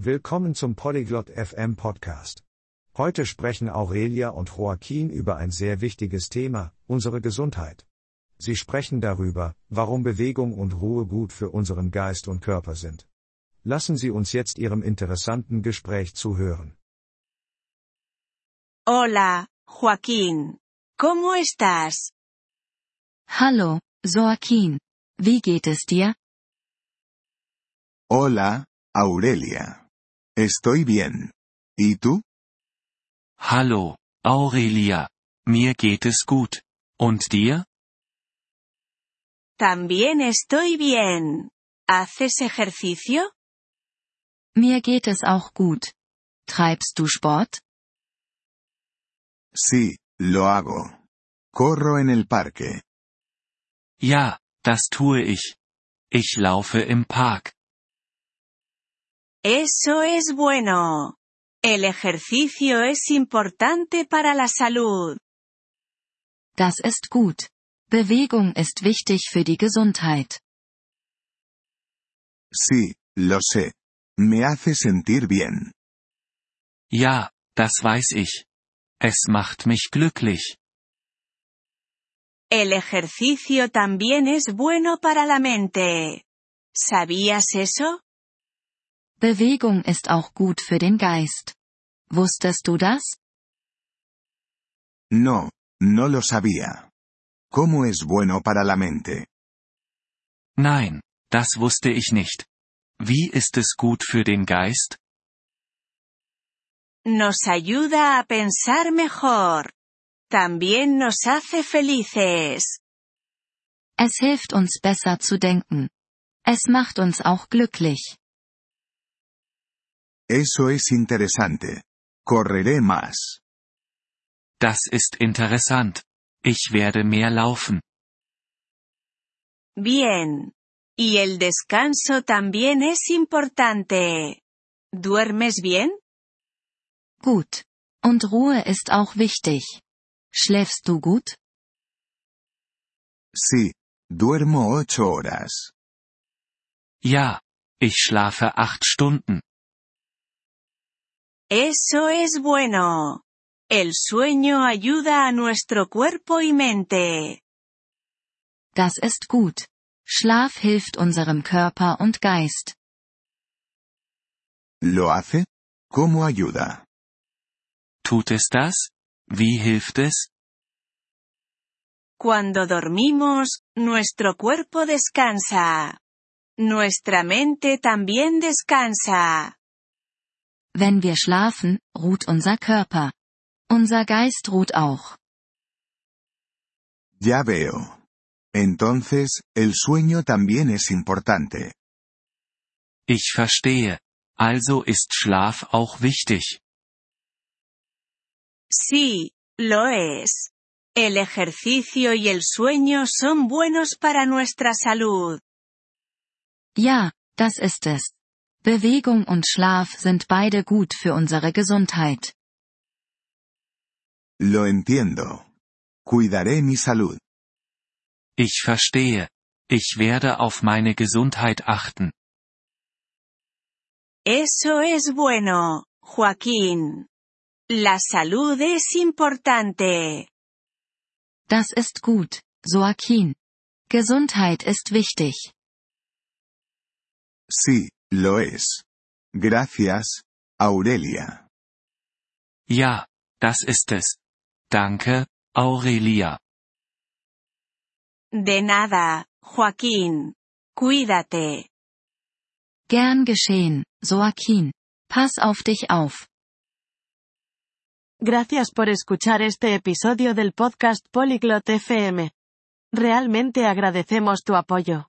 Willkommen zum Polyglot FM Podcast. Heute sprechen Aurelia und Joaquin über ein sehr wichtiges Thema, unsere Gesundheit. Sie sprechen darüber, warum Bewegung und Ruhe gut für unseren Geist und Körper sind. Lassen Sie uns jetzt Ihrem interessanten Gespräch zuhören. Hola, Joaquín. ¿Cómo estás? Hallo, Joaquin. Wie geht es dir? Hola, Aurelia. Estoy bien. ¿Y tú? Hallo, Aurelia. Mir geht es gut. Und dir? También estoy bien. ¿Haces ejercicio? Mir geht es auch gut. Treibst du Sport? Sí, lo hago. Corro en el parque. Ja, das tue ich. Ich laufe im Park. Eso es bueno. El ejercicio es importante para la salud. Das ist gut. Bewegung ist wichtig für die Gesundheit. Sí, lo sé. Me hace sentir bien. Ja, das weiß ich. Es macht mich glücklich. El ejercicio también es bueno para la mente. ¿Sabías eso? Bewegung ist auch gut für den Geist. Wusstest du das? No, no lo sabía. ¿Cómo es bueno para la mente? Nein, das wusste ich nicht. Wie ist es gut für den Geist? Nos ayuda a pensar mejor. También nos hace felices. Es hilft uns besser zu denken. Es macht uns auch glücklich. Eso es interesante. Correré más. Das ist interessant. Ich werde mehr laufen. Bien. Y el descanso también es importante. ¿Duermes bien? Gut. Und Ruhe ist auch wichtig. Schläfst du gut? Sí, duermo ocho horas. Ja, ich schlafe acht Stunden. Eso es bueno. El sueño ayuda a nuestro cuerpo y mente. Das ist gut. Schlaf hilft unserem Körper und Geist. ¿Lo hace? ¿Cómo ayuda? Tut es das? Wie hilft es? Cuando dormimos, nuestro cuerpo descansa. Nuestra mente también descansa. Wenn wir schlafen, ruht unser Körper. Unser Geist ruht auch. Ya veo. Entonces, el sueño también es importante. Ich verstehe. Also ist Schlaf auch wichtig. Sí, lo es. El ejercicio y el sueño son buenos para nuestra salud. Ja, das ist es. Bewegung und Schlaf sind beide gut für unsere Gesundheit. Lo entiendo. Cuidaré mi salud. Ich verstehe. Ich werde auf meine Gesundheit achten. Eso es bueno, Joaquín. La salud es importante. Das ist gut, Joaquin. Gesundheit ist wichtig. Sí, lo es. Gracias, Aurelia. Ja, das ist es. Danke, Aurelia. De nada, Joaquín. Cuídate. Gern geschehen, Joaquin. Pass auf dich auf. Gracias por escuchar este episodio del podcast Polyglot FM. Realmente agradecemos tu apoyo.